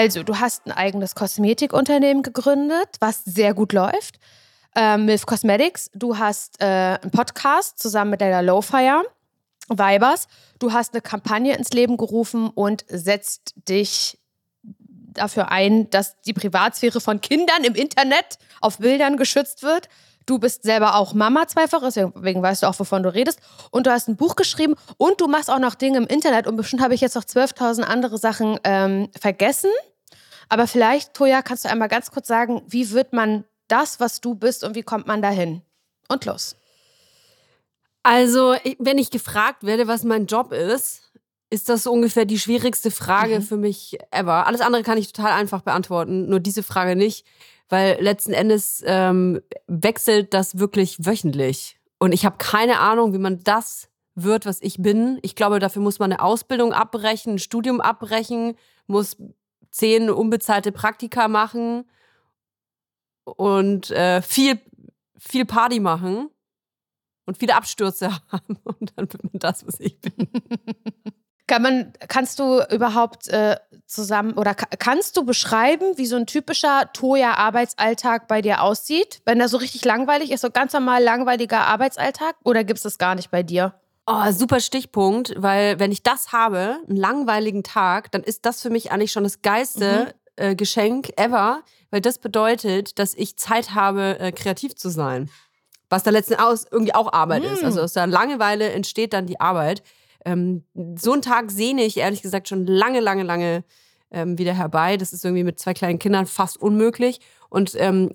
Also, du hast ein eigenes Kosmetikunternehmen gegründet, was sehr gut läuft. Äh, Milf Cosmetics. Du hast äh, einen Podcast zusammen mit deiner Lowfire, Vibers. Du hast eine Kampagne ins Leben gerufen und setzt dich dafür ein, dass die Privatsphäre von Kindern im Internet auf Bildern geschützt wird. Du bist selber auch Mama zweifach, deswegen weißt du auch, wovon du redest. Und du hast ein Buch geschrieben und du machst auch noch Dinge im Internet. Und bestimmt habe ich jetzt noch 12.000 andere Sachen ähm, vergessen. Aber vielleicht, Toja, kannst du einmal ganz kurz sagen, wie wird man das, was du bist und wie kommt man dahin? Und los. Also, wenn ich gefragt werde, was mein Job ist, ist das so ungefähr die schwierigste Frage mhm. für mich ever. Alles andere kann ich total einfach beantworten, nur diese Frage nicht weil letzten Endes ähm, wechselt das wirklich wöchentlich. Und ich habe keine Ahnung, wie man das wird, was ich bin. Ich glaube, dafür muss man eine Ausbildung abbrechen, ein Studium abbrechen, muss zehn unbezahlte Praktika machen und äh, viel, viel Party machen und viele Abstürze haben. Und dann wird man das, was ich bin. Kann man, kannst du überhaupt äh, zusammen oder kannst du beschreiben, wie so ein typischer Toya-Arbeitsalltag bei dir aussieht? Wenn der so richtig langweilig ist, so ganz normal langweiliger Arbeitsalltag oder gibt es das gar nicht bei dir? Oh, super Stichpunkt, weil wenn ich das habe, einen langweiligen Tag, dann ist das für mich eigentlich schon das geilste mhm. äh, Geschenk ever, weil das bedeutet, dass ich Zeit habe, äh, kreativ zu sein. Was da letzten Endes irgendwie auch Arbeit mhm. ist. Also aus der Langeweile entsteht dann die Arbeit. Ähm, so einen Tag sehne ich ehrlich gesagt schon lange, lange, lange ähm, wieder herbei. Das ist irgendwie mit zwei kleinen Kindern fast unmöglich. Und ähm,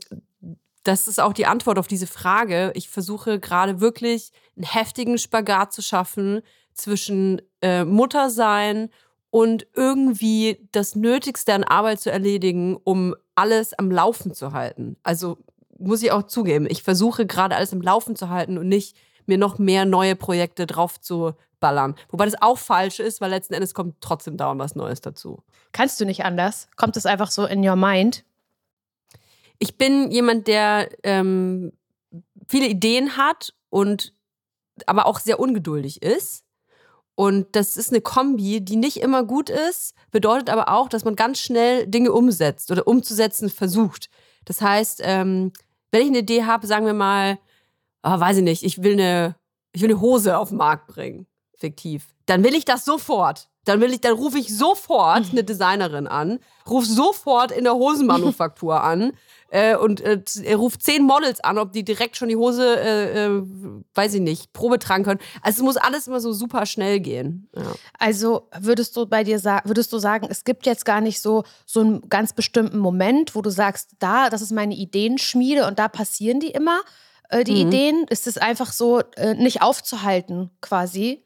das ist auch die Antwort auf diese Frage. Ich versuche gerade wirklich einen heftigen Spagat zu schaffen zwischen äh, Muttersein und irgendwie das Nötigste an Arbeit zu erledigen, um alles am Laufen zu halten. Also muss ich auch zugeben, ich versuche gerade alles am Laufen zu halten und nicht mir noch mehr neue Projekte drauf zu ballern. Wobei das auch falsch ist, weil letzten Endes kommt trotzdem dauernd was Neues dazu. Kannst du nicht anders? Kommt es einfach so in your mind? Ich bin jemand, der ähm, viele Ideen hat und aber auch sehr ungeduldig ist. Und das ist eine Kombi, die nicht immer gut ist, bedeutet aber auch, dass man ganz schnell Dinge umsetzt oder umzusetzen versucht. Das heißt, ähm, wenn ich eine Idee habe, sagen wir mal, oh, weiß ich nicht, ich will eine, ich will eine Hose auf den Markt bringen fiktiv, dann will ich das sofort. Dann will ich, dann rufe ich sofort eine Designerin an, rufe sofort in der Hosenmanufaktur an äh, und äh, ruft zehn Models an, ob die direkt schon die Hose, äh, äh, weiß ich nicht, Probe tragen können. Also es muss alles immer so super schnell gehen. Ja. Also würdest du bei dir sagen, würdest du sagen, es gibt jetzt gar nicht so so einen ganz bestimmten Moment, wo du sagst, da, das ist meine Ideenschmiede und da passieren die immer, äh, die mhm. Ideen. Ist es einfach so äh, nicht aufzuhalten quasi?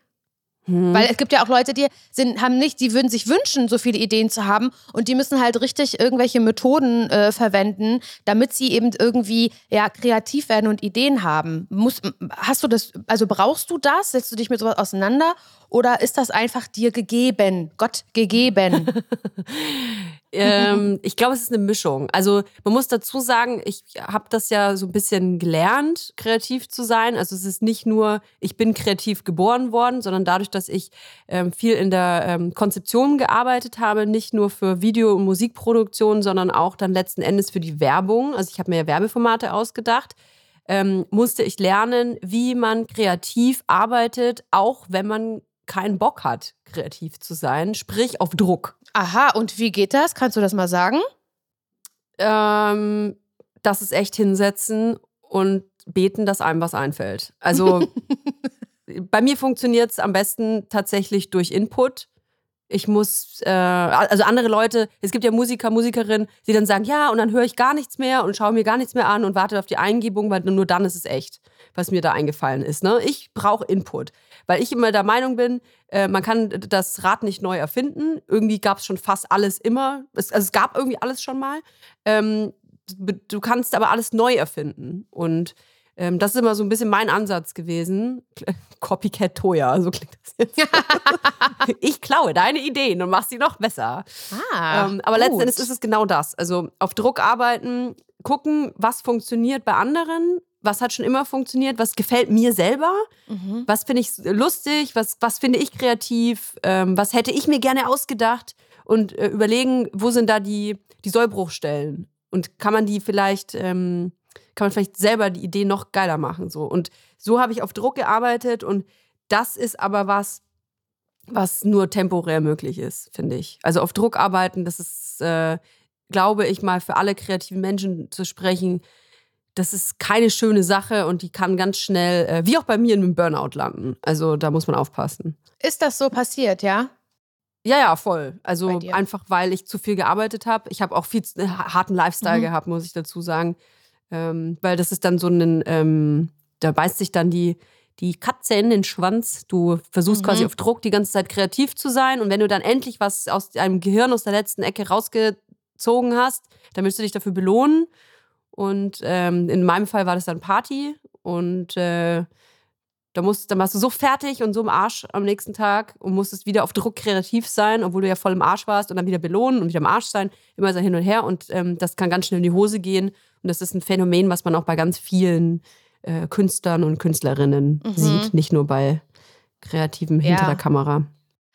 Hm. Weil es gibt ja auch Leute, die sind, haben nicht, die würden sich wünschen, so viele Ideen zu haben und die müssen halt richtig irgendwelche Methoden äh, verwenden, damit sie eben irgendwie ja kreativ werden und Ideen haben. Muss, hast du das, also brauchst du das? Setzt du dich mit sowas auseinander oder ist das einfach dir gegeben? Gott gegeben? ähm, ich glaube, es ist eine Mischung. Also man muss dazu sagen, ich habe das ja so ein bisschen gelernt, kreativ zu sein. Also es ist nicht nur, ich bin kreativ geboren worden, sondern dadurch, dass ich ähm, viel in der ähm, Konzeption gearbeitet habe, nicht nur für Video- und Musikproduktion, sondern auch dann letzten Endes für die Werbung. Also ich habe mir ja Werbeformate ausgedacht. Ähm, musste ich lernen, wie man kreativ arbeitet, auch wenn man keinen Bock hat, kreativ zu sein, sprich auf Druck. Aha, und wie geht das? Kannst du das mal sagen? Ähm, das ist echt hinsetzen und beten, dass einem was einfällt. Also bei mir funktioniert es am besten tatsächlich durch Input. Ich muss, äh, also andere Leute, es gibt ja Musiker, Musikerinnen, die dann sagen, ja, und dann höre ich gar nichts mehr und schaue mir gar nichts mehr an und warte auf die Eingebung, weil nur dann ist es echt, was mir da eingefallen ist. Ne? Ich brauche Input weil ich immer der Meinung bin, äh, man kann das Rad nicht neu erfinden. Irgendwie gab es schon fast alles immer. Es, also es gab irgendwie alles schon mal. Ähm, du kannst aber alles neu erfinden. Und ähm, das ist immer so ein bisschen mein Ansatz gewesen. Copycat Toya, so klingt das jetzt. ich klaue deine Ideen und mache sie noch besser. Ah, ähm, aber gut. letzten Endes ist es genau das. Also auf Druck arbeiten, gucken, was funktioniert bei anderen was hat schon immer funktioniert, was gefällt mir selber, mhm. was finde ich lustig, was, was finde ich kreativ, ähm, was hätte ich mir gerne ausgedacht und äh, überlegen, wo sind da die, die Sollbruchstellen und kann man die vielleicht, ähm, kann man vielleicht selber die Idee noch geiler machen. So. Und so habe ich auf Druck gearbeitet und das ist aber was, was nur temporär möglich ist, finde ich. Also auf Druck arbeiten, das ist, äh, glaube ich mal, für alle kreativen Menschen zu sprechen, das ist keine schöne Sache und die kann ganz schnell, äh, wie auch bei mir, in einem Burnout landen. Also da muss man aufpassen. Ist das so passiert, ja? Ja, ja, voll. Also einfach, weil ich zu viel gearbeitet habe. Ich habe auch viel äh, harten Lifestyle mhm. gehabt, muss ich dazu sagen. Ähm, weil das ist dann so ein, ähm, da beißt sich dann die, die Katze in den Schwanz. Du versuchst mhm. quasi auf Druck die ganze Zeit kreativ zu sein. Und wenn du dann endlich was aus deinem Gehirn aus der letzten Ecke rausgezogen hast, dann willst du dich dafür belohnen. Und ähm, in meinem Fall war das dann Party. Und äh, da musst, dann warst du so fertig und so im Arsch am nächsten Tag und musstest wieder auf Druck kreativ sein, obwohl du ja voll im Arsch warst und dann wieder belohnen und wieder im Arsch sein. Immer so hin und her. Und ähm, das kann ganz schnell in die Hose gehen. Und das ist ein Phänomen, was man auch bei ganz vielen äh, Künstlern und Künstlerinnen mhm. sieht, nicht nur bei Kreativen hinter ja. der Kamera.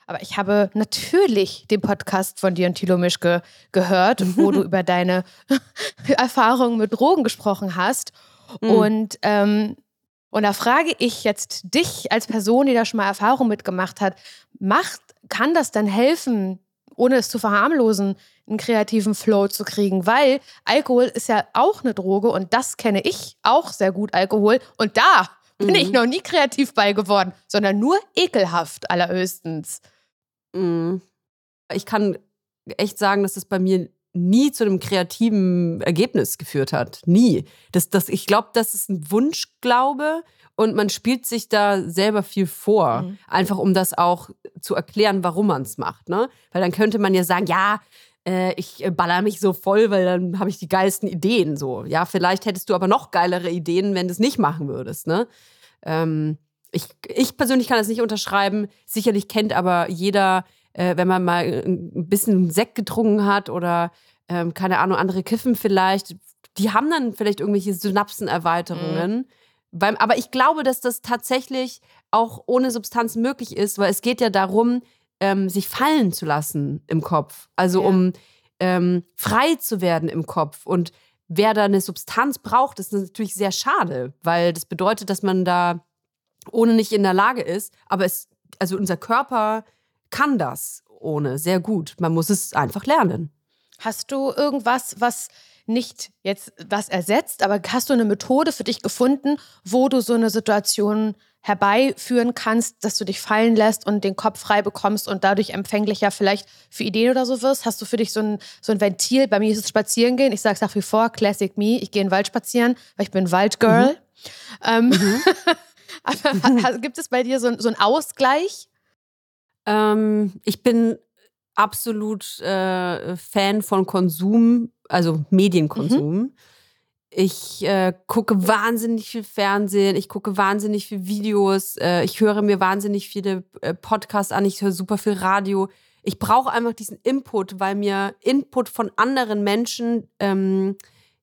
Aber ich habe natürlich den Podcast von dir und Thilo Mischke gehört, wo du über deine Erfahrungen mit Drogen gesprochen hast. Mhm. Und, ähm, und da frage ich jetzt dich als Person, die da schon mal Erfahrung mitgemacht hat, macht, kann das dann helfen, ohne es zu verharmlosen, einen kreativen Flow zu kriegen, weil Alkohol ist ja auch eine Droge und das kenne ich auch sehr gut, Alkohol. Und da bin mhm. ich noch nie kreativ bei geworden, sondern nur ekelhaft allerhöchstens. Mhm. Ich kann echt sagen, dass das bei mir nie zu einem kreativen Ergebnis geführt hat. Nie. Das, das, ich glaube, das ist ein Wunschglaube und man spielt sich da selber viel vor. Mhm. Einfach um das auch zu erklären, warum man es macht. Ne? Weil dann könnte man ja sagen, ja, äh, ich baller mich so voll, weil dann habe ich die geilsten Ideen. So, ja, vielleicht hättest du aber noch geilere Ideen, wenn du es nicht machen würdest. Ne? Ähm, ich, ich persönlich kann das nicht unterschreiben. Sicherlich kennt aber jeder, äh, wenn man mal ein bisschen Sekt getrunken hat oder ähm, keine Ahnung, andere kiffen vielleicht. Die haben dann vielleicht irgendwelche Synapsenerweiterungen. Mhm. Beim, aber ich glaube, dass das tatsächlich auch ohne Substanz möglich ist, weil es geht ja darum, ähm, sich fallen zu lassen im Kopf. Also ja. um ähm, frei zu werden im Kopf. Und wer da eine Substanz braucht, ist natürlich sehr schade, weil das bedeutet, dass man da ohne nicht in der Lage ist. Aber es, also unser Körper kann das ohne sehr gut. Man muss es einfach lernen. Hast du irgendwas, was nicht jetzt das ersetzt, aber hast du eine Methode für dich gefunden, wo du so eine Situation herbeiführen kannst, dass du dich fallen lässt und den Kopf frei bekommst und dadurch empfänglicher vielleicht für Ideen oder so wirst? Hast du für dich so ein, so ein Ventil? Bei mir ist es spazieren gehen. Ich sage es nach wie vor, Classic Me. Ich gehe in den Wald spazieren, weil ich bin Waldgirl. Mhm. Ähm, mhm. aber gibt es bei dir so, so einen Ausgleich? Ähm, ich bin absolut äh, Fan von Konsum, also Medienkonsum. Mhm. Ich äh, gucke wahnsinnig viel Fernsehen, ich gucke wahnsinnig viel Videos, äh, ich höre mir wahnsinnig viele äh, Podcasts an, ich höre super viel Radio. Ich brauche einfach diesen Input, weil mir Input von anderen Menschen ähm,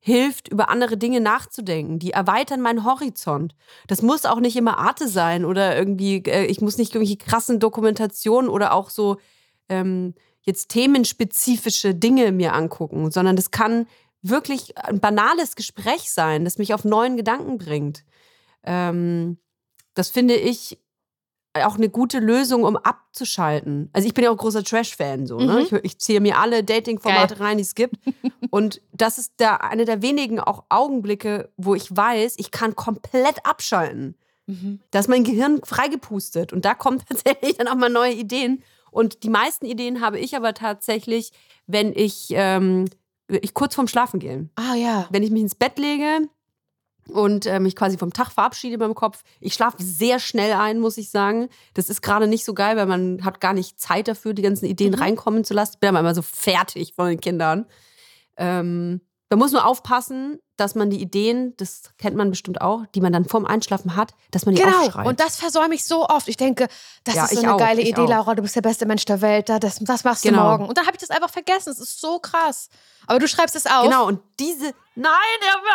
hilft, über andere Dinge nachzudenken. Die erweitern meinen Horizont. Das muss auch nicht immer Arte sein oder irgendwie, äh, ich muss nicht irgendwelche krassen Dokumentationen oder auch so ähm, jetzt themenspezifische Dinge mir angucken, sondern das kann wirklich ein banales Gespräch sein, das mich auf neuen Gedanken bringt. Ähm, das finde ich auch eine gute Lösung, um abzuschalten. Also ich bin ja auch großer Trash-Fan, so. Ne? Mhm. Ich, ich, ziehe mir alle Dating-Formate rein, die es gibt. Und das ist der, eine der wenigen auch Augenblicke, wo ich weiß, ich kann komplett abschalten. Mhm. Da ist mein Gehirn freigepustet. Und da kommen tatsächlich dann auch mal neue Ideen. Und die meisten Ideen habe ich aber tatsächlich, wenn ich ähm, ich kurz vorm Schlafen gehen. Ah ja. Wenn ich mich ins Bett lege und äh, mich quasi vom Tag verabschiede beim Kopf. Ich schlafe sehr schnell ein, muss ich sagen. Das ist gerade nicht so geil, weil man hat gar nicht Zeit dafür, die ganzen Ideen mhm. reinkommen zu lassen. Ich bin aber immer so fertig von den Kindern. Ähm, man muss nur aufpassen, dass man die Ideen, das kennt man bestimmt auch, die man dann vorm Einschlafen hat, dass man die genau. aufschreibt. Und das versäume ich so oft. Ich denke, das ja, ist so eine auch, geile Idee, auch. Laura, du bist der beste Mensch der Welt, das, das machst genau. du morgen. Und dann habe ich das einfach vergessen. Es ist so krass. Aber du schreibst es auf. Genau, und diese, Nein, der will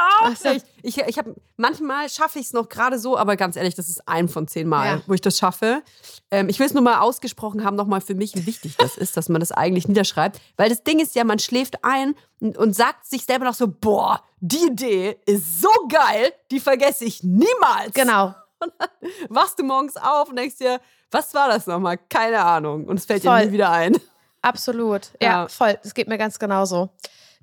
auch nicht. Ich, ich hab, manchmal schaffe ich es noch gerade so, aber ganz ehrlich, das ist ein von zehn Mal, Ja. wo ich das schaffe. Ähm, ich will es nur mal ausgesprochen haben, nochmal für mich, wie wichtig das ist, dass man das eigentlich niederschreibt. Weil das Ding ist ja, man schläft ein und, und sagt sich selber noch so, boah, die Idee ist so geil, die vergesse ich niemals. Genau. Wachst du morgens auf und denkst dir, was war das nochmal? Keine Ahnung. Und es fällt Voll. dir nie wieder ein. Absolut. Ja, Ja. voll. Das geht mir ganz genauso.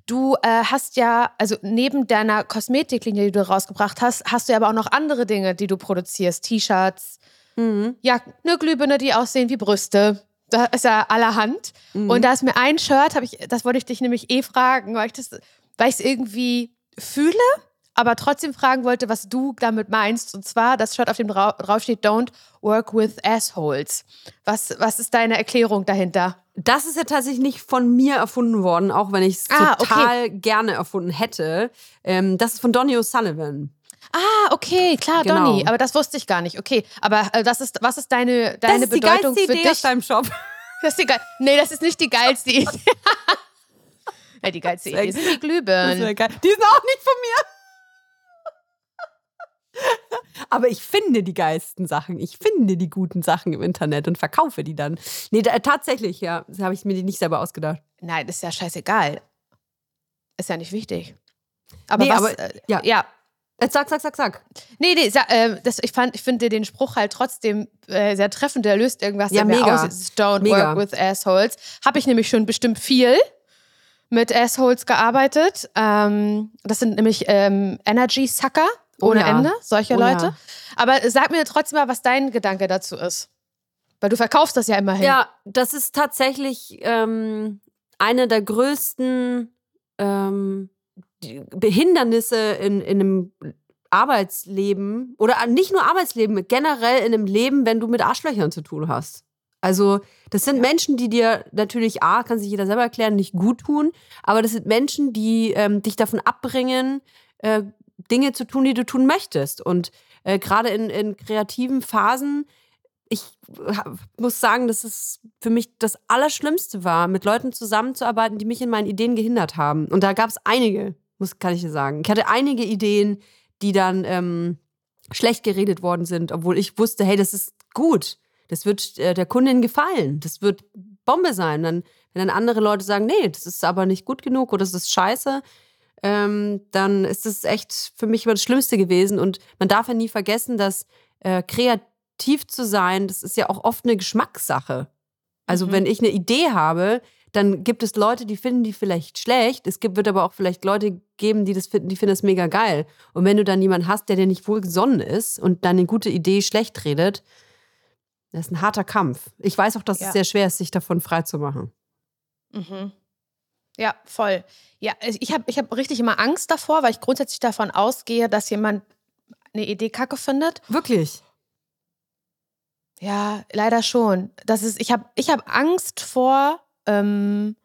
Du äh, hast ja, also neben deiner Kosmetiklinie, die du rausgebracht hast, hast du ja aber auch noch andere Dinge, die du produzierst. T-Shirts, Mhm. ja, eine Glühbirne, die aussehen wie Brüste. Da ist ja allerhand. Mhm. Und da ist mir ein Shirt, habe ich, das wollte ich dich nämlich eh fragen, weil ich das, weil ich es irgendwie fühle, aber trotzdem fragen wollte, was du damit meinst. Und zwar das Shirt, auf dem drau drauf steht, Don't work with assholes. Was, was ist deine Erklärung dahinter? Das ist ja tatsächlich nicht von mir erfunden worden, auch wenn ich es Ah, total gerne erfunden hätte. Ähm, das ist von Donny O'Sullivan. Ah, okay, klar, Genau. Donny. Aber das wusste ich gar nicht. Okay, aber äh, das ist, was ist deine, Das deine ist die Bedeutung geilste für Idee aus dich? deinem Shop. Das ist die geil nee, das ist nicht die geilste Idee. ja, die geilste Das Idee sind die Das Glühbirnen. Die sind auch nicht von mir. Aber ich finde die geilsten Sachen. Ich finde die guten Sachen im Internet und verkaufe die dann. Nee, da, tatsächlich, ja. Das habe ich mir die nicht selber ausgedacht. Nein, ist ja scheißegal. Ist ja nicht wichtig. Aber Nee, was, aber- äh, ja. ja. Jetzt sag, sag, sag, sag. Nee, nee, sa- äh, das, ich, fand, ich finde den Spruch halt trotzdem äh, sehr treffend. Der löst irgendwas Ja, mega. aus. Don't Mega. work with assholes. Habe ich nämlich schon bestimmt viel mit Assholes gearbeitet. Ähm, das sind nämlich ähm, Energy Sucker Oh ohne ja. Ende, solche Oh Leute. ja. Aber sag mir trotzdem mal, was dein Gedanke dazu ist. Weil du verkaufst das ja immerhin. Ja, das ist tatsächlich ähm, eine der größten ähm, Behindernisse in, in einem Arbeitsleben oder nicht nur Arbeitsleben, generell in einem Leben, wenn du mit Arschlöchern zu tun hast. Also, das sind Menschen, die dir natürlich, A, kann sich jeder selber erklären, nicht gut tun, aber das sind Menschen, die ähm, dich davon abbringen, äh, Dinge zu tun, die du tun möchtest. Und äh, gerade in, in kreativen Phasen ich muss sagen, dass es für mich das Allerschlimmste war, mit Leuten zusammenzuarbeiten, die mich in meinen Ideen gehindert haben. Und da gab es einige, muss, kann ich dir sagen. Ich hatte einige Ideen, die dann ähm, schlecht geredet worden sind, obwohl ich wusste, hey, das ist gut. Das wird äh, der Kundin gefallen. Das wird Bombe sein. Dann, wenn dann andere Leute sagen, nee, das ist aber nicht gut genug oder das ist scheiße, ähm, dann ist das echt für mich immer das Schlimmste gewesen. Und man darf ja nie vergessen, dass äh, kreativ zu sein, das ist ja auch oft eine Geschmackssache. Also Mhm. wenn ich eine Idee habe, dann gibt es Leute, die finden die vielleicht schlecht. Es gibt, wird aber auch vielleicht Leute geben, die das finden, die finden das mega geil. Und wenn du dann jemanden hast, der dir nicht wohlgesonnen ist und deine gute Idee schlecht redet, das ist ein harter Kampf. Ich weiß auch, dass Ja. es sehr schwer ist, sich davon frei zu machen. Mhm. Ja, voll. Ja, ich habe ich hab richtig immer Angst davor, weil ich grundsätzlich davon ausgehe, dass jemand eine Idee kacke findet. Wirklich. Ja, leider schon. Das ist, ich habe ich hab Angst vor ähm,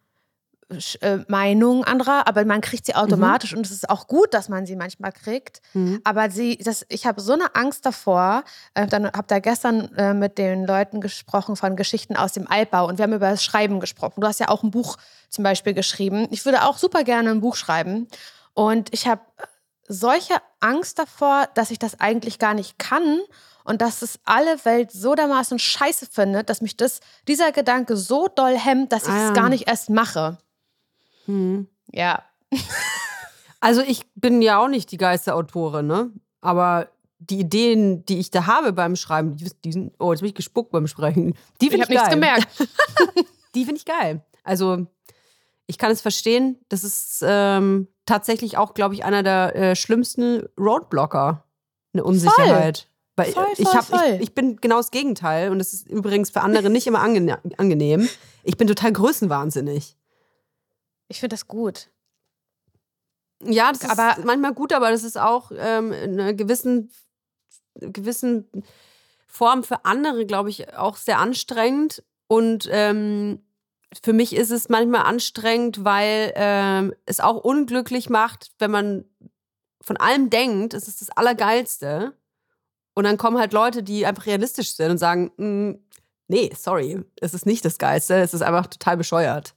äh, Meinungen anderer, aber man kriegt sie automatisch und es ist auch gut, dass man sie manchmal kriegt. Mhm. Aber sie, das, ich habe so eine Angst davor. Äh, dann habe da gestern äh, mit den Leuten gesprochen von Geschichten aus dem Altbau und wir haben über das Schreiben gesprochen. Du hast ja auch ein Buch zum Beispiel geschrieben. Ich würde auch super gerne ein Buch schreiben. Und ich habe solche Angst davor, dass ich das eigentlich gar nicht kann und dass es alle Welt so dermaßen scheiße findet, dass mich das, dieser Gedanke so doll hemmt, dass ich Ah, es ja. gar nicht erst mache. Mhm. Ja. Also ich bin ja auch nicht die geilste Autorin, ne? Aber die Ideen, die ich da habe beim Schreiben, die, die sind, oh, jetzt bin ich gespuckt beim Sprechen. Die Ich finde habe ich, nichts geil. gemerkt. Die finde ich geil. Also ich kann es verstehen. Das ist ähm, tatsächlich auch, glaube ich, einer der äh, schlimmsten Roadblocker. Eine Unsicherheit. Weil Voll, ich, voll, hab, voll. ich, ich bin genau das Gegenteil und das ist übrigens für andere nicht immer angene angenehm. Ich bin total größenwahnsinnig. Ich finde das gut. Ja, das Aber- ist manchmal gut, aber das ist auch ähm, in einer gewissen, gewissen Form für andere, glaube ich, auch sehr anstrengend. Und ähm, für mich ist es manchmal anstrengend, weil ähm, es auch unglücklich macht, wenn man von allem denkt, es ist das Allergeilste. Und dann kommen halt Leute, die einfach realistisch sind und sagen, "Mm, nee, sorry, es ist nicht das Geilste, es ist einfach total bescheuert.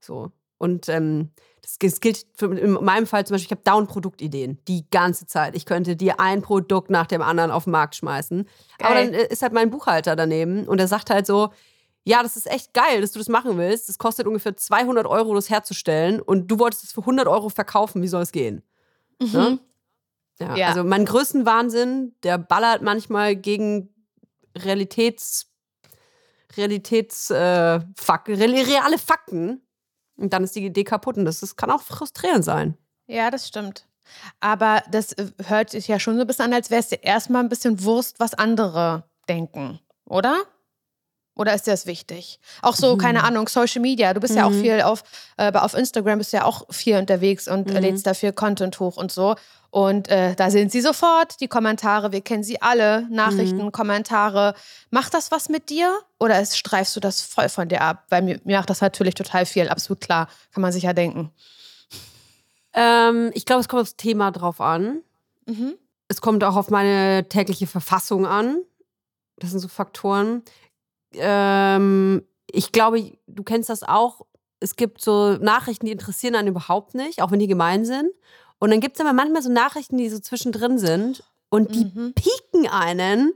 So. Und ähm, das, das gilt für, in meinem Fall zum Beispiel, ich habe dauernd Produktideen die ganze Zeit. Ich könnte dir ein Produkt nach dem anderen auf den Markt schmeißen. Geil. Aber dann äh, ist halt mein Buchhalter daneben und der sagt halt so, ja, das ist echt geil, dass du das machen willst. Das kostet ungefähr 200 Euro, das herzustellen und du wolltest es für 100 Euro verkaufen. Wie soll es gehen? Ne? Ja, Ja. Also mein größten Wahnsinn, der ballert manchmal gegen Realitäts, Realitäts, äh, Fak reale Fakten. Und dann ist die Idee kaputt und das, das kann auch frustrierend sein. Ja, das stimmt. Aber das äh, hört sich ja schon so ein bisschen an, als wäre es dir erstmal ein bisschen Wurst, was andere denken, oder? Oder ist dir das wichtig? Auch so, keine Ahnung, Social Media. Du bist ja auch Mhm. viel auf, äh, auf Instagram, bist ja auch viel unterwegs und äh, Mhm. lädst da viel Content hoch und so. Und äh, da sind sie sofort, die Kommentare. Wir kennen sie alle. Nachrichten, Mhm. Kommentare. Macht das was mit dir? Oder ist, streifst du das voll von dir ab? Weil mir, mir macht das natürlich total viel. Absolut klar. Kann man sich ja denken. Ähm, ich glaube, es kommt aufs Thema drauf an. Mhm. Es kommt auch auf meine tägliche Verfassung an. Das sind so Faktoren. Ähm, ich glaube, du kennst das auch. Es gibt so Nachrichten, die interessieren einen überhaupt nicht, auch wenn die gemein sind. Und dann gibt es aber manchmal so Nachrichten, die so zwischendrin sind und die Mhm. pieken einen.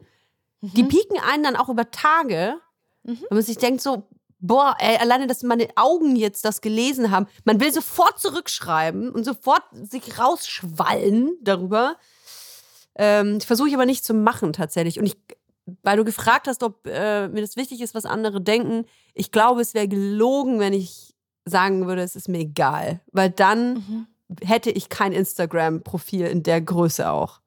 Die Mhm. pieken einen dann auch über Tage. Mhm. Wenn man sich denkt, so, boah, ey, alleine, dass meine Augen jetzt das gelesen haben. Man will sofort zurückschreiben und sofort sich rausschwallen darüber. Ähm, ich versuche ich aber nicht zu machen tatsächlich. Und ich, weil du gefragt hast, ob äh, mir das wichtig ist, was andere denken, ich glaube, es wäre gelogen, wenn ich sagen würde, es ist mir egal. Weil dann Mhm. Hätte ich kein Instagram-Profil in der Größe auch.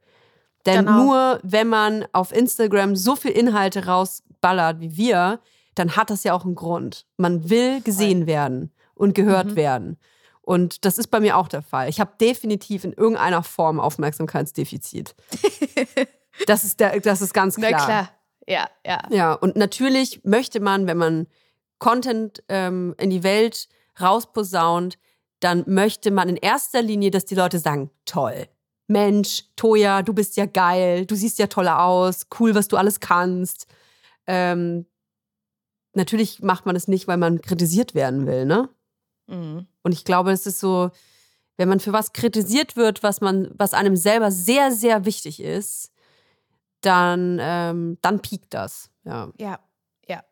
Denn Genau. nur wenn man auf Instagram so viel Inhalte rausballert wie wir, dann hat das ja auch einen Grund. Man will gesehen werden und gehört Mhm. werden. Und das ist bei mir auch der Fall. Ich habe definitiv in irgendeiner Form Aufmerksamkeitsdefizit. das, ist der, das ist ganz klar. Na klar. Ja, ja. Ja, und natürlich möchte man, wenn man Content ähm, in die Welt rausposaunt, dann möchte man in erster Linie, dass die Leute sagen, toll. Mensch, Toja, du bist ja geil, du siehst ja toll aus, cool, was du alles kannst. Ähm, natürlich macht man das nicht, weil man kritisiert werden will, ne? Mhm. Und ich glaube, es ist so, wenn man für was kritisiert wird, was man, was einem selber sehr, sehr wichtig ist, dann, ähm, dann piekt das. Ja. Ja, ja.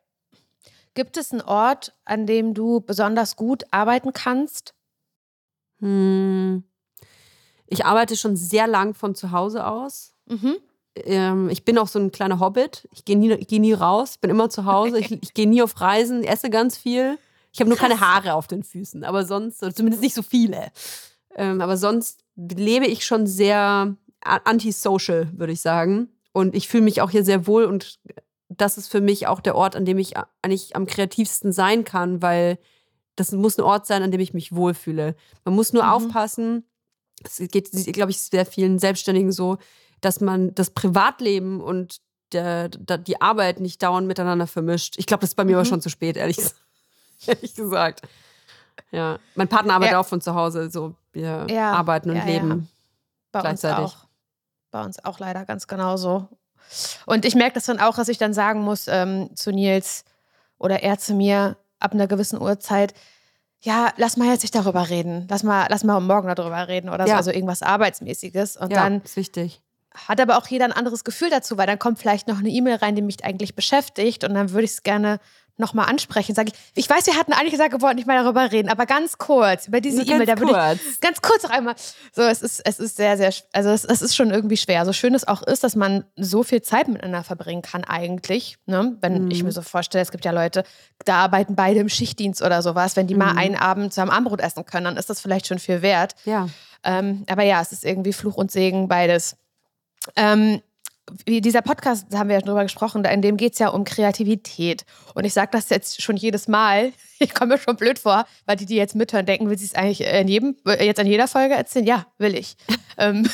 Gibt es einen Ort, an dem du besonders gut arbeiten kannst? Hm. Ich arbeite schon sehr lang von zu Hause aus. Mhm. Ähm, ich bin auch so ein kleiner Hobbit. Ich gehe nie, ich geh nie raus, ich bin immer zu Hause. Ich, ich gehe nie auf Reisen, esse ganz viel. Ich habe nur keine Haare auf den Füßen, aber sonst, oder zumindest nicht so viele. Ähm, aber sonst lebe ich schon sehr antisocial, würde ich sagen. Und ich fühle mich auch hier sehr wohl und das ist für mich auch der Ort, an dem ich eigentlich am kreativsten sein kann, weil das muss ein Ort sein, an dem ich mich wohlfühle. Man muss nur Mhm. aufpassen, es geht, glaube ich, sehr vielen Selbstständigen so, dass man das Privatleben und der, der, die Arbeit nicht dauernd miteinander vermischt. Ich glaube, das ist bei mir aber Mhm. schon zu spät, ehrlich, ehrlich gesagt. Ja, mein Partner arbeitet Ja. auch von zu Hause, so wir Ja, arbeiten und ja, ja. leben. Bei Gleichzeitig. uns auch. Bei uns auch leider ganz genauso. Und ich merke das dann auch, dass ich dann sagen muss ähm, zu Nils oder er zu mir ab einer gewissen Uhrzeit, ja, lass mal jetzt nicht darüber reden. Lass mal, lass mal morgen darüber reden oder so, Ja. also irgendwas Arbeitsmäßiges. Und ja, dann ist wichtig. hat aber auch jeder ein anderes Gefühl dazu, weil dann kommt vielleicht noch eine E-Mail rein, die mich eigentlich beschäftigt und dann würde ich es gerne nochmal ansprechen. Sage ich, ich weiß, wir hatten eigentlich gesagt, wir wollten nicht mehr darüber reden, aber ganz kurz, über diese E-Mail, da ganz würde ich kurz. ganz kurz noch einmal. So, es ist, es ist sehr, sehr, also es, es ist schon irgendwie schwer. So schön es auch ist, dass man so viel Zeit miteinander verbringen kann eigentlich. Ne? Wenn Mhm. ich mir so vorstelle, es gibt ja Leute, da arbeiten beide im Schichtdienst oder sowas. Wenn die mal Mhm. einen Abend zusammen Abendbrot essen können, dann ist das vielleicht schon viel wert. Ja. Ähm, aber ja, es ist irgendwie Fluch und Segen, beides. Ähm, dieser Podcast, da haben wir ja schon drüber gesprochen, in dem geht es ja um Kreativität. Und ich sage das jetzt schon jedes Mal. Ich komme mir schon blöd vor, weil die, die jetzt mithören, denken, will sie es eigentlich in jedem, äh, jetzt an jeder Folge erzählen? Ja, will ich. ähm,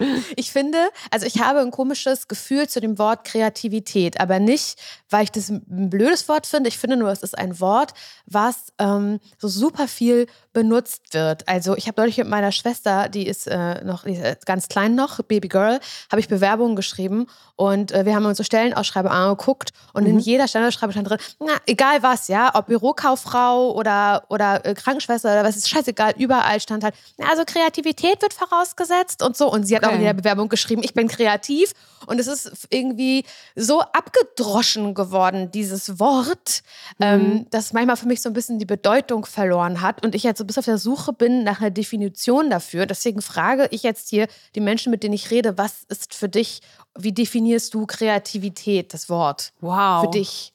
ich finde, also ich habe ein komisches Gefühl zu dem Wort Kreativität, aber nicht, weil ich das ein blödes Wort finde. Ich finde nur, es ist ein Wort, was ähm, so super viel benutzt wird. Also ich habe neulich mit meiner Schwester, die ist äh, noch die ist, äh, ganz klein noch, Baby Girl, habe ich Bewerbungen geschrieben und äh, wir haben uns so Stellenausschreibungen angeguckt und mhm. in jeder Stellenausschreibung stand drin, na, egal was, ja, ob Bürokauffrau oder, oder äh, Krankenschwester oder was, ist scheißegal, überall stand halt, also Kreativität wird vorausgesetzt und so. Und sie hat okay. auch in der Bewerbung geschrieben, ich bin kreativ und es ist irgendwie so abgedroschen geworden, dieses Wort, mhm. ähm, dass manchmal für mich so ein bisschen die Bedeutung verloren hat und ich jetzt so bis auf der Suche bin nach einer Definition dafür. Deswegen frage ich jetzt hier die Menschen, mit denen ich rede, was ist für dich, wie definierst du Kreativität, das Wort? Wow. Für dich.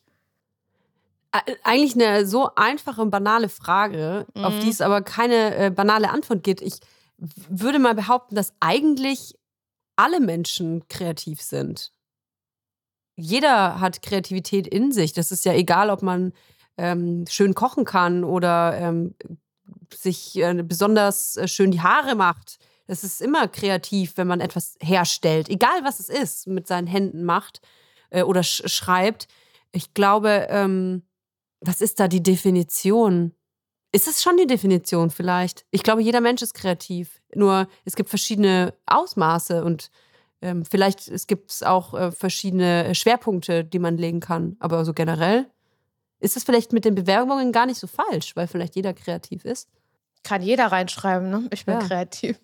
Eigentlich eine so einfache und banale Frage, mhm. auf die es aber keine äh, banale Antwort gibt. Ich würde mal behaupten, dass eigentlich alle Menschen kreativ sind. Jeder hat Kreativität in sich. Das ist ja egal, ob man ähm, schön kochen kann oder ähm, sich äh, besonders äh, schön die Haare macht. Es ist immer kreativ, wenn man etwas herstellt, egal was es ist, mit seinen Händen macht äh, oder sch schreibt. Ich glaube, ähm, was ist da die Definition? Ist es schon die Definition vielleicht? Ich glaube, jeder Mensch ist kreativ. Nur es gibt verschiedene Ausmaße und ähm, vielleicht gibt es auch äh, verschiedene Schwerpunkte, die man legen kann. Aber so generell ist es vielleicht mit den Bewerbungen gar nicht so falsch, weil vielleicht jeder kreativ ist. Kann jeder reinschreiben, ne? Ich bin ja. kreativ.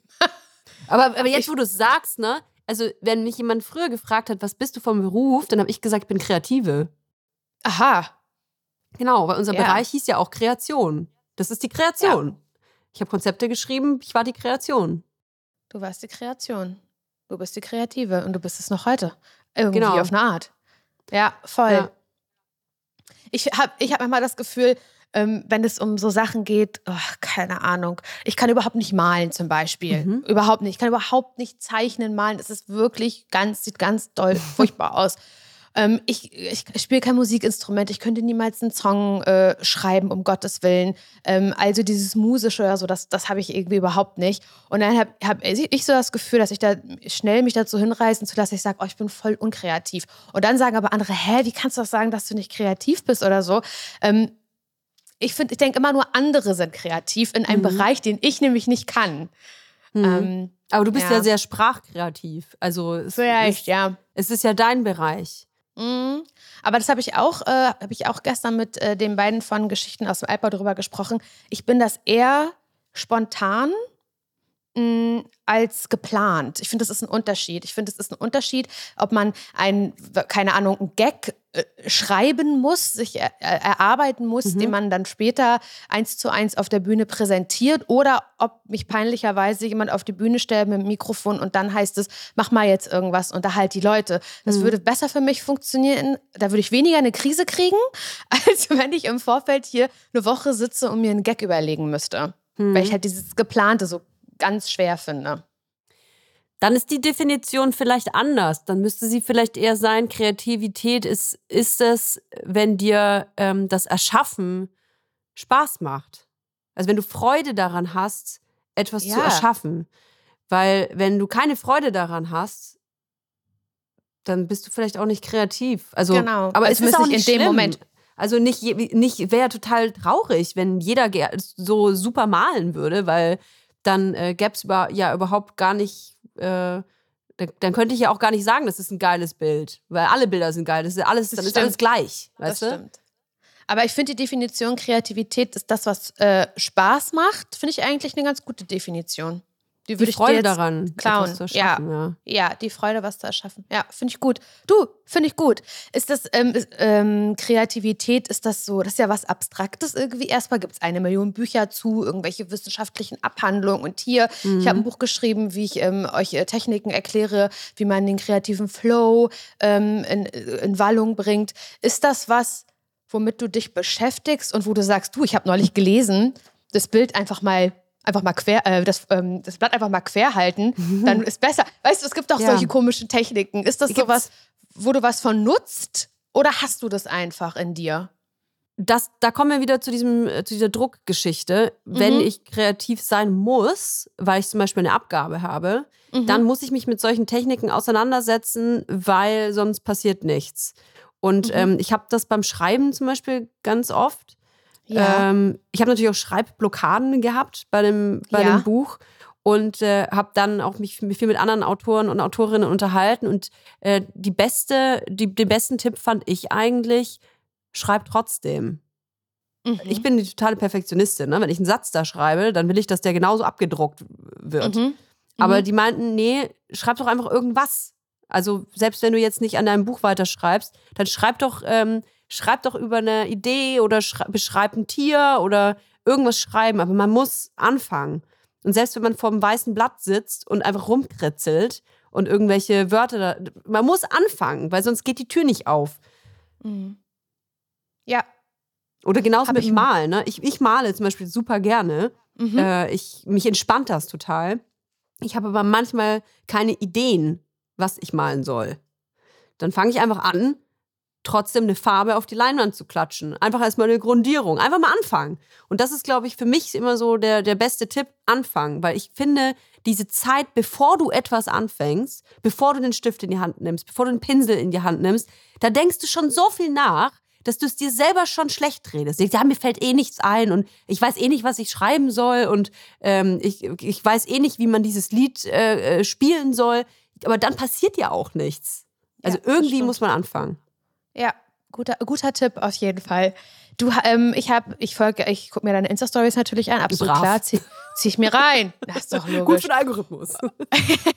aber, aber jetzt, wo du es sagst, ne? Also, wenn mich jemand früher gefragt hat, was bist du vom Beruf, dann habe ich gesagt, ich bin Kreative. Aha. Genau, weil unser ja. Bereich hieß ja auch Kreation. Das ist die Kreation. Ja. Ich habe Konzepte geschrieben, ich war die Kreation. Du warst die Kreation. Du bist die Kreative und du bist es noch heute. Irgendwie genau. auf eine Art. Ja, voll. Ja. Ich habe ich hab manchmal das Gefühl, ähm, wenn es um so Sachen geht, oh, keine Ahnung. Ich kann überhaupt nicht malen zum Beispiel. Mhm. Überhaupt nicht. Ich kann überhaupt nicht zeichnen, malen. Es ist wirklich ganz, sieht ganz doll furchtbar aus. Ähm, ich, ich spiele kein Musikinstrument, ich könnte niemals einen Song äh, schreiben, um Gottes Willen. Ähm, also dieses Musische oder so, das, das habe ich irgendwie überhaupt nicht. Und dann habe hab ich so das Gefühl, dass ich da schnell mich dazu hinreißen zu lassen, ich sage, oh, ich bin voll unkreativ. Und dann sagen aber andere, hä, wie kannst du das sagen, dass du nicht kreativ bist oder so? Ähm, ich finde, ich denke immer nur, andere sind kreativ in einem mhm. Bereich, den ich nämlich nicht kann. Mhm. Ähm, aber du bist ja. ja. sehr sprachkreativ. Also es, Vielleicht, ist, ja. Es ist ja dein Bereich. Mhm. Aber das habe ich auch, äh, habe ich auch gestern mit äh, den beiden von Geschichten aus dem Altbau darüber gesprochen. Ich bin das eher spontan als geplant. Ich finde, das ist ein Unterschied. Ich finde, es ist ein Unterschied, ob man ein, keine Ahnung, ein Gag äh, schreiben muss, sich er, erarbeiten muss, mhm. den man dann später eins zu eins auf der Bühne präsentiert oder ob mich peinlicherweise jemand auf die Bühne stellt mit dem Mikrofon und dann heißt es, mach mal jetzt irgendwas, unterhalt die Leute. Das mhm. würde besser für mich funktionieren. Da würde ich weniger eine Krise kriegen, als wenn ich im Vorfeld hier eine Woche sitze und mir einen Gag überlegen müsste. Mhm. Weil ich halt dieses geplante so ganz schwer finde. Dann ist die Definition vielleicht anders. Dann müsste sie vielleicht eher sein, Kreativität ist, ist es, wenn dir ähm, das Erschaffen Spaß macht. Also wenn du Freude daran hast, etwas ja. zu erschaffen. Weil wenn du keine Freude daran hast, dann bist du vielleicht auch nicht kreativ. Also, genau. Aber also es ist auch nicht in dem Moment. Also nicht, nicht wäre total traurig, wenn jeder so super malen würde, weil dann äh, gäbe es über, ja überhaupt gar nicht, äh, dann, könnte ich ja auch gar nicht sagen, das ist ein geiles Bild, weil alle Bilder sind geil, das ist alles, das dann ist alles gleich, weißt das du? Stimmt. Aber ich finde die Definition Kreativität ist das, was äh, Spaß macht, finde ich eigentlich eine ganz gute Definition. Die, die Freude daran, klauen. zu erschaffen. Ja. ja. ja, die Freude, was zu erschaffen. Ja, finde ich gut. Du, finde ich gut. Ist das ähm, ist, ähm, Kreativität, ist das so, das ist ja was Abstraktes irgendwie. Erstmal gibt es eine Million Bücher zu, irgendwelche wissenschaftlichen Abhandlungen. Und hier, mhm. ich habe ein Buch geschrieben, wie ich ähm, euch äh, Techniken erkläre, wie man den kreativen Flow ähm, in, in Wallung bringt. Ist das was, womit du dich beschäftigst und wo du sagst, du, ich habe neulich gelesen, das Bild einfach mal einfach mal quer, äh, das, ähm, das Blatt einfach mal quer halten, mhm. dann ist besser. Weißt du, es gibt doch ja. solche komischen Techniken. Ist das sowas, wo du was von nutzt oder hast du das einfach in dir? Das, da kommen wir wieder zu, diesem, äh, zu dieser Druckgeschichte. Mhm. Wenn ich kreativ sein muss, weil ich zum Beispiel eine Abgabe habe, mhm. dann muss ich mich mit solchen Techniken auseinandersetzen, weil sonst passiert nichts. Und mhm. ähm, ich habe das beim Schreiben zum Beispiel ganz oft. Ja. Ähm, ich habe natürlich auch Schreibblockaden gehabt bei dem, bei ja. dem Buch. und äh, habe dann auch mich viel mit anderen Autoren und Autorinnen unterhalten und äh, die beste, die, den besten Tipp fand ich eigentlich, schreib trotzdem. Mhm. Ich bin die totale Perfektionistin. Ne? Wenn ich einen Satz da schreibe, dann will ich, dass der genauso abgedruckt wird. Mhm. Aber mhm. die meinten, nee, schreib doch einfach irgendwas. Also selbst wenn du jetzt nicht an deinem Buch weiterschreibst, dann schreib doch, ähm, schreib doch über eine Idee oder beschreib ein Tier oder irgendwas schreiben. Aber man muss anfangen. Und selbst wenn man vor einem weißen Blatt sitzt und einfach rumkritzelt und irgendwelche Wörter da, man muss anfangen, weil sonst geht die Tür nicht auf. Mhm. Ja. Oder genauso Hab mit Malen. Ne? Ich, ich male zum Beispiel super gerne. Mhm. Äh, ich, mich entspannt das total. Ich habe aber manchmal keine Ideen, was ich malen soll. Dann fange ich einfach an trotzdem eine Farbe auf die Leinwand zu klatschen. Einfach erstmal eine Grundierung. Einfach mal anfangen. Und das ist, glaube ich, für mich immer so der, der beste Tipp, anfangen. Weil ich finde, diese Zeit, bevor du etwas anfängst, bevor du den Stift in die Hand nimmst, bevor du den Pinsel in die Hand nimmst, da denkst du schon so viel nach, dass du es dir selber schon schlecht redest. Ja, mir fällt eh nichts ein und ich weiß eh nicht, was ich schreiben soll und ähm, ich, ich weiß eh nicht, wie man dieses Lied äh, äh spielen soll. Aber dann passiert ja auch nichts. Also ja, irgendwie muss man anfangen. Ja, guter, guter Tipp auf jeden Fall. Du, ähm, ich habe, ich folge, ich gucke mir deine Insta-Stories natürlich an, absolut Brav. klar, zieh, zieh ich mir rein. Das ist doch logisch. Gut für den Algorithmus.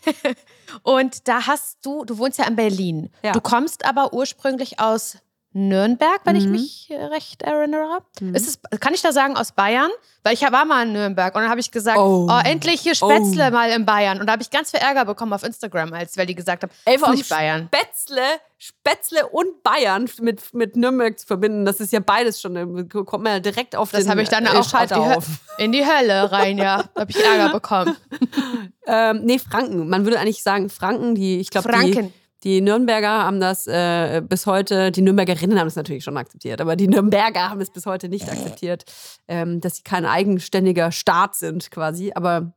und da hast du, du wohnst ja in Berlin. Ja. Du kommst aber ursprünglich aus Nürnberg, wenn mhm. ich mich recht erinnere. Mhm. Ist es, kann ich da sagen aus Bayern? Weil ich war mal in Nürnberg und dann habe ich gesagt, oh. oh. endlich hier Spätzle oh. mal in Bayern. Und da habe ich ganz viel Ärger bekommen auf Instagram, als weil die gesagt haben, Ey, ist nicht Bayern. Spätzle, Spätzle und Bayern mit, mit Nürnberg zu verbinden, das ist ja beides schon, kommt man ja direkt auf das den Das habe ich dann äh, auch halt die in die Hölle rein, ja. Da habe ich Ärger bekommen. ähm, nee, Franken. Man würde eigentlich sagen Franken, die, ich glaube, Franken. Die, die Nürnberger haben das äh, bis heute, die Nürnbergerinnen haben es natürlich schon akzeptiert, aber die Nürnberger haben es bis heute nicht akzeptiert, ähm, dass sie kein eigenständiger Staat sind quasi. Aber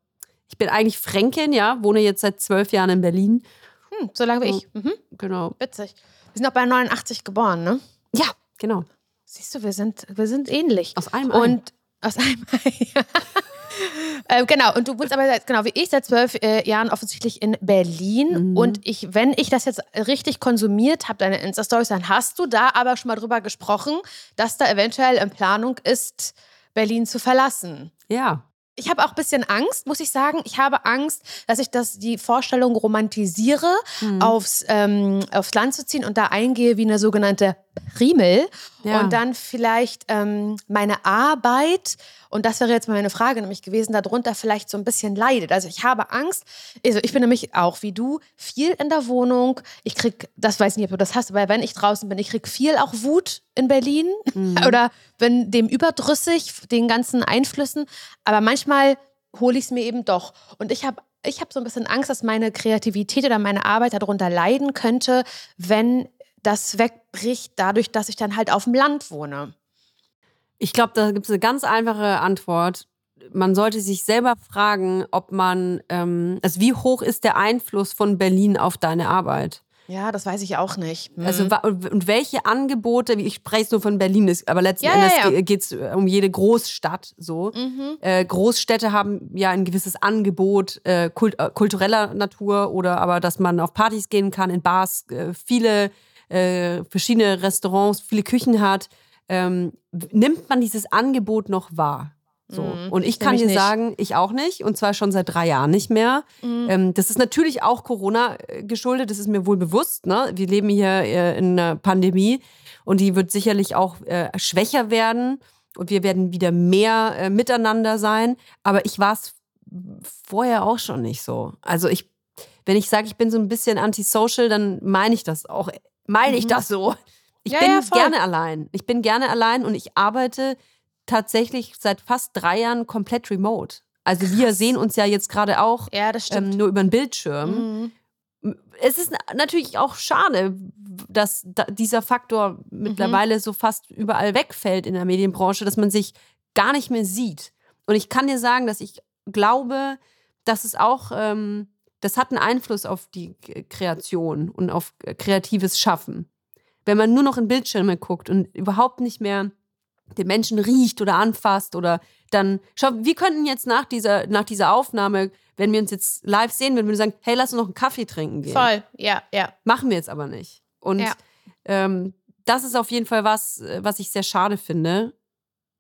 ich bin eigentlich Fränkin, ja, wohne jetzt seit zwölf Jahren in Berlin. Hm, so lange wie ich. Mhm. Genau. Witzig. Wir sind auch bei 89 geboren, ne? Ja, genau. Siehst du, wir sind, wir sind ähnlich. Aus einem Ei. Und aus einem Ei. äh, genau, und du wohnst aber genau wie ich seit zwölf äh, Jahren offensichtlich in Berlin. Mhm. Und ich, wenn ich das jetzt richtig konsumiert habe, deine Insta-Stories, dann hast du da aber schon mal drüber gesprochen, dass da eventuell in Planung ist, Berlin zu verlassen. Ja. Ich habe auch ein bisschen Angst, muss ich sagen. Ich habe Angst, dass ich das, die Vorstellung romantisiere, mhm. aufs, ähm, aufs Land zu ziehen und da eingehe wie eine sogenannte Primel. Ja. Und dann vielleicht ähm, meine Arbeit und das wäre jetzt meine Frage nämlich gewesen, darunter vielleicht so ein bisschen leidet. Also ich habe Angst, also ich bin nämlich auch wie du viel in der Wohnung. Ich krieg, das weiß ich nicht, ob du das hast, aber wenn ich draußen bin, ich krieg viel auch Wut in Berlin mhm. oder bin dem überdrüssig, den ganzen Einflüssen. Aber manchmal hole ich es mir eben doch. Und ich habe ich habe so ein bisschen Angst, dass meine Kreativität oder meine Arbeit darunter leiden könnte, wenn das wegbricht, dadurch, dass ich dann halt auf dem Land wohne. Ich glaube, da gibt es eine ganz einfache Antwort. Man sollte sich selber fragen, ob man, ähm, also wie hoch ist der Einfluss von Berlin auf deine Arbeit? Ja, das weiß ich auch nicht. Hm. Also und welche Angebote, ich spreche nur von Berlin, aber letzten ja, Endes ja, ja. geht es um jede Großstadt so. Mhm. Äh, Großstädte haben ja ein gewisses Angebot äh, kult, äh, kultureller Natur oder aber, dass man auf Partys gehen kann, in Bars, äh, viele äh, verschiedene Restaurants, viele Küchen hat ähm, nimmt man dieses Angebot noch wahr? So. Mhm, und ich kann dir nicht. sagen, ich auch nicht. Und zwar schon seit drei Jahren nicht mehr. Mhm. Ähm, das ist natürlich auch Corona äh, geschuldet, das ist mir wohl bewusst. Ne? Wir leben hier äh, in einer Pandemie und die wird sicherlich auch äh, schwächer werden. Und wir werden wieder mehr äh, miteinander sein. Aber ich war es vorher auch schon nicht so. Also ich, wenn ich sage, ich bin so ein bisschen antisocial, dann meine ich das auch. Meine ich mhm. das so? Ich ja, bin ja, gerne allein. Ich bin gerne allein und ich arbeite tatsächlich seit fast drei Jahren komplett remote. Also Krass. wir sehen uns ja jetzt gerade auch ja, ähm, nur über den Bildschirm. Mhm. Es ist natürlich auch schade, dass da dieser Faktor mhm. mittlerweile so fast überall wegfällt in der Medienbranche, dass man sich gar nicht mehr sieht. Und ich kann dir sagen, dass ich glaube, dass es auch, ähm, das hat einen Einfluss auf die Kreation und auf kreatives Schaffen wenn man nur noch in Bildschirme guckt und überhaupt nicht mehr den Menschen riecht oder anfasst oder dann, schau, wir könnten jetzt nach dieser, nach dieser Aufnahme, wenn wir uns jetzt live sehen, würden wir sagen, hey, lass uns noch einen Kaffee trinken gehen. Voll, ja, ja. Machen wir jetzt aber nicht. Und Ja. ähm, das ist auf jeden Fall was, äh, was ich sehr schade finde.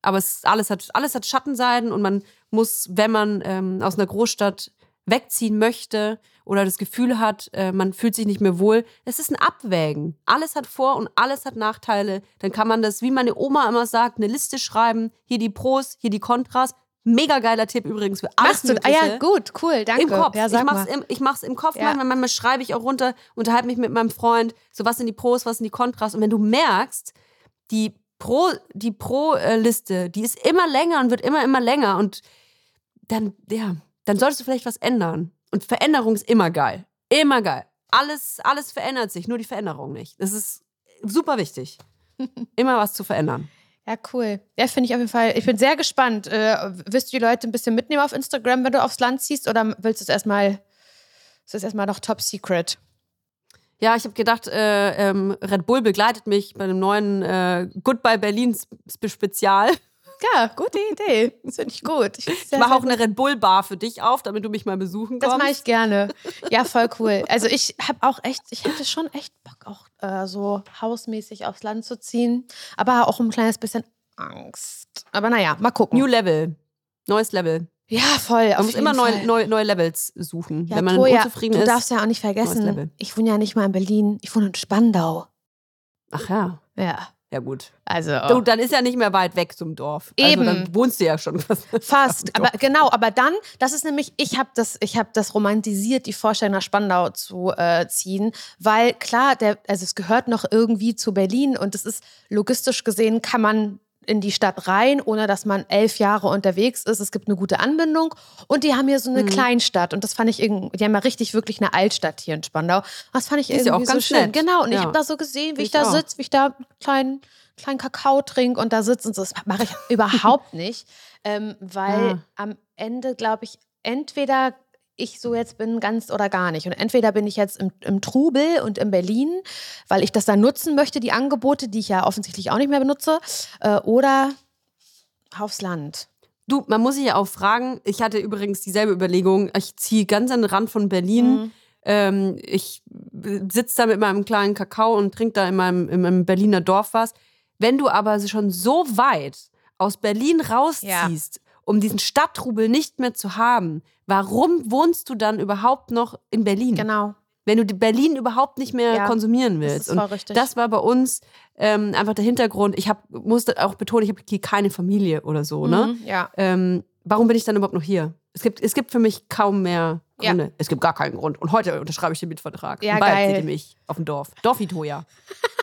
Aber es alles hat, alles hat Schattenseiten und man muss, wenn man ähm, aus einer Großstadt wegziehen möchte oder das Gefühl hat, äh, man fühlt sich nicht mehr wohl, es ist ein Abwägen. Alles hat Vor- und alles hat Nachteile. Dann kann man das, wie meine Oma immer sagt, eine Liste schreiben. Hier die Pros, hier die Kontras. Mega geiler Tipp übrigens für alles Machst du? Ah, ja, gut, cool, danke. Im Kopf. Ja, ich, mach's im, ich mach's im Kopf Ja. manchmal, manchmal schreibe ich auch runter, unterhalte mich mit meinem Freund, so was sind die Pros, was sind die Kontras. Und wenn du merkst, die Pro, die Pro-Liste, die ist immer länger und wird immer, immer länger und dann, ja, dann solltest du vielleicht was ändern. Und Veränderung ist immer geil. Immer geil. Alles, alles verändert sich, nur die Veränderung nicht. Das ist super wichtig. Immer was zu verändern. Ja, cool. Ja, finde ich auf jeden Fall. Ich bin sehr gespannt. Äh, wirst du die Leute ein bisschen mitnehmen auf Instagram, wenn du aufs Land ziehst, oder willst du es erstmal, ist das erstmal noch top secret? Ja, ich habe gedacht, äh, ähm, Red Bull begleitet mich bei einem neuen äh, Goodbye Berlin Sp- Spezial. Ja, gute Idee. Das finde ich gut. Ich, Ich mache auch eine Red Bull Bar für dich auf, damit du mich mal besuchen Das kommst. mache ich gerne. Ja, voll cool. Also ich habe auch echt, ich hätte schon echt Bock, auch äh, so hausmäßig aufs Land zu ziehen. Aber auch ein kleines bisschen Angst. Aber naja, mal gucken. New Level. Neues Level. ja, voll. Man muss immer neue, neue, neue Levels suchen. Ja, Wenn man Toja, unzufrieden du ist. darfst ja auch nicht vergessen, ich wohne ja nicht mal in Berlin, ich wohne in Spandau. Ach ja. Ja, Ja, gut. also Du, dann ist ja nicht mehr weit weg zum Dorf. Eben. Also dann wohnst du ja schon fast. fast. Aber genau, aber dann, das ist nämlich, ich habe das, ich habe das romantisiert, die Vorstellung nach Spandau zu äh, ziehen, weil klar, der, also es gehört noch irgendwie zu Berlin und es ist logistisch gesehen, kann man in die Stadt rein, ohne dass man elf Jahre unterwegs ist. Es gibt eine gute Anbindung und die haben hier so eine Mhm. Kleinstadt und das fand ich irgendwie, die haben ja richtig wirklich eine Altstadt hier in Spandau. Das fand ich Ist ja irgendwie auch ganz so schön. nett. Genau, und ich Ja. habe da so gesehen, wie ich, Ich da sitze, wie ich da einen kleinen, kleinen Kakao trinke und da sitze und so. Das mache ich überhaupt nicht, ähm, weil Ah. am Ende, glaube ich, entweder ich so jetzt bin, ganz oder gar nicht. Und entweder bin ich jetzt im, im Trubel und in Berlin, weil ich das dann nutzen möchte, die Angebote, die ich ja offensichtlich auch nicht mehr benutze, äh, oder aufs Land. Du, man muss sich ja auch fragen, ich hatte übrigens dieselbe Überlegung, ich ziehe ganz an den Rand von Berlin. Mhm. Ähm, ich sitze da mit meinem kleinen Kakao und trinke da in meinem, in meinem Berliner Dorf was. Wenn du aber schon so weit aus Berlin rausziehst, um diesen Stadttrubel nicht mehr zu haben, warum wohnst du dann überhaupt noch in Berlin? Genau. Wenn du Berlin überhaupt nicht mehr Ja, konsumieren Das willst. ist voll Und richtig. das war bei uns ähm, einfach der Hintergrund. Ich hab, musste auch betonen, ich habe hier keine Familie oder so. Ne? Mhm, ja. Ähm, warum bin ich dann überhaupt noch hier? Es gibt, es gibt für mich kaum mehr Ja. Gründe. Es gibt gar keinen Grund. Und heute unterschreibe ich den Mietvertrag. Ja, Und bald geil. seht ihr mich auf dem Dorf. Dorfitoja.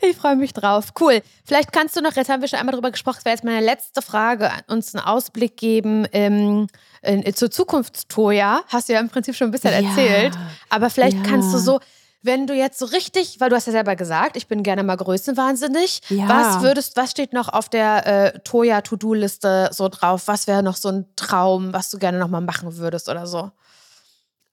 Ich freue mich drauf. Cool. Vielleicht kannst du noch, jetzt haben wir schon einmal drüber gesprochen, das wäre jetzt meine letzte Frage, uns einen Ausblick geben ähm, in, zur Zukunftstoja. Hast du ja im Prinzip schon ein bisschen Ja. erzählt. Aber vielleicht Ja. kannst du so, wenn du jetzt so richtig, weil du hast ja selber gesagt, ich bin gerne mal größenwahnsinnig. Ja. Was würdest, was steht noch auf der äh, Toya-To-Do-Liste so drauf? Was wäre noch so ein Traum, was du gerne noch mal machen würdest oder so?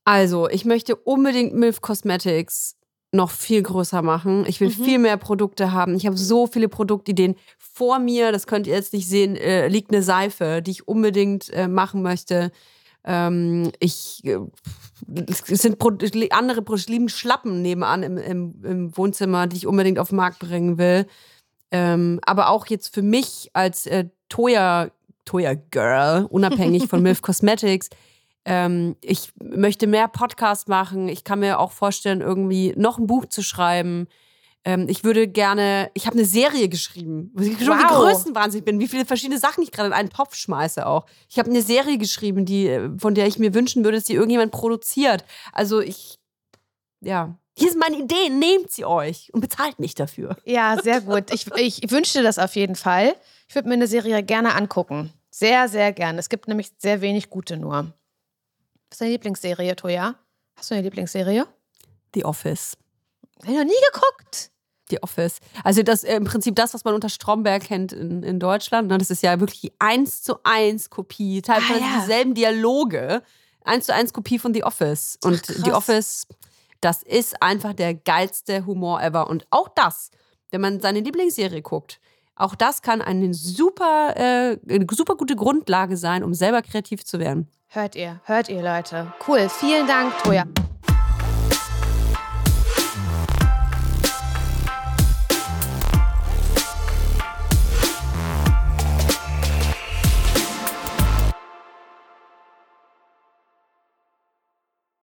Also, ich möchte unbedingt Milf Cosmetics noch viel größer machen. Ich will Mhm. viel mehr Produkte haben. Ich habe so viele Produktideen. Vor mir, das könnt ihr jetzt nicht sehen, äh, liegt eine Seife, die ich unbedingt äh, machen möchte. Ähm, ich, äh, es sind Pro andere Pro liegen Schlappen nebenan im, im, im Wohnzimmer, die ich unbedingt auf den Markt bringen will. Ähm, aber auch jetzt für mich als äh, Toya, Toya Girl, unabhängig von Milf Cosmetics, ähm, ich möchte mehr Podcast machen. Ich kann mir auch vorstellen, irgendwie noch ein Buch zu schreiben. Ähm, ich würde gerne, ich habe eine Serie geschrieben. Ich schon wie Wow. größenwahnsinnig bin, wie viele verschiedene Sachen ich gerade in einen Topf schmeiße auch. Ich habe eine Serie geschrieben, die, äh, von der ich mir wünschen würde, dass sie irgendjemand produziert. Also ich, ja. Hier ist meine Idee, nehmt sie euch und bezahlt mich dafür. Ja, sehr gut. Ich, ich wünsche dir das auf jeden Fall. Ich würde mir eine Serie gerne angucken. Sehr, sehr gerne. Es gibt nämlich sehr wenig gute nur. Was ist deine Lieblingsserie, Toja? Hast du eine Lieblingsserie? The Office. Hab ich noch nie geguckt. The Office. Also das äh, im Prinzip das, was man unter Stromberg kennt in, in Deutschland. Ne? Das ist ja wirklich die eins zu eins Kopie, teilweise Ah, ja. dieselben Dialoge, eins zu eins Kopie von The Office. Und Ach, The. Office, das ist einfach der geilste Humor ever. Und auch das, wenn man seine Lieblingsserie guckt, Auch das kann eine super, äh, eine super gute Grundlage sein, um selber kreativ zu werden. Hört ihr, hört ihr, Leute. Cool. Vielen Dank, Toja.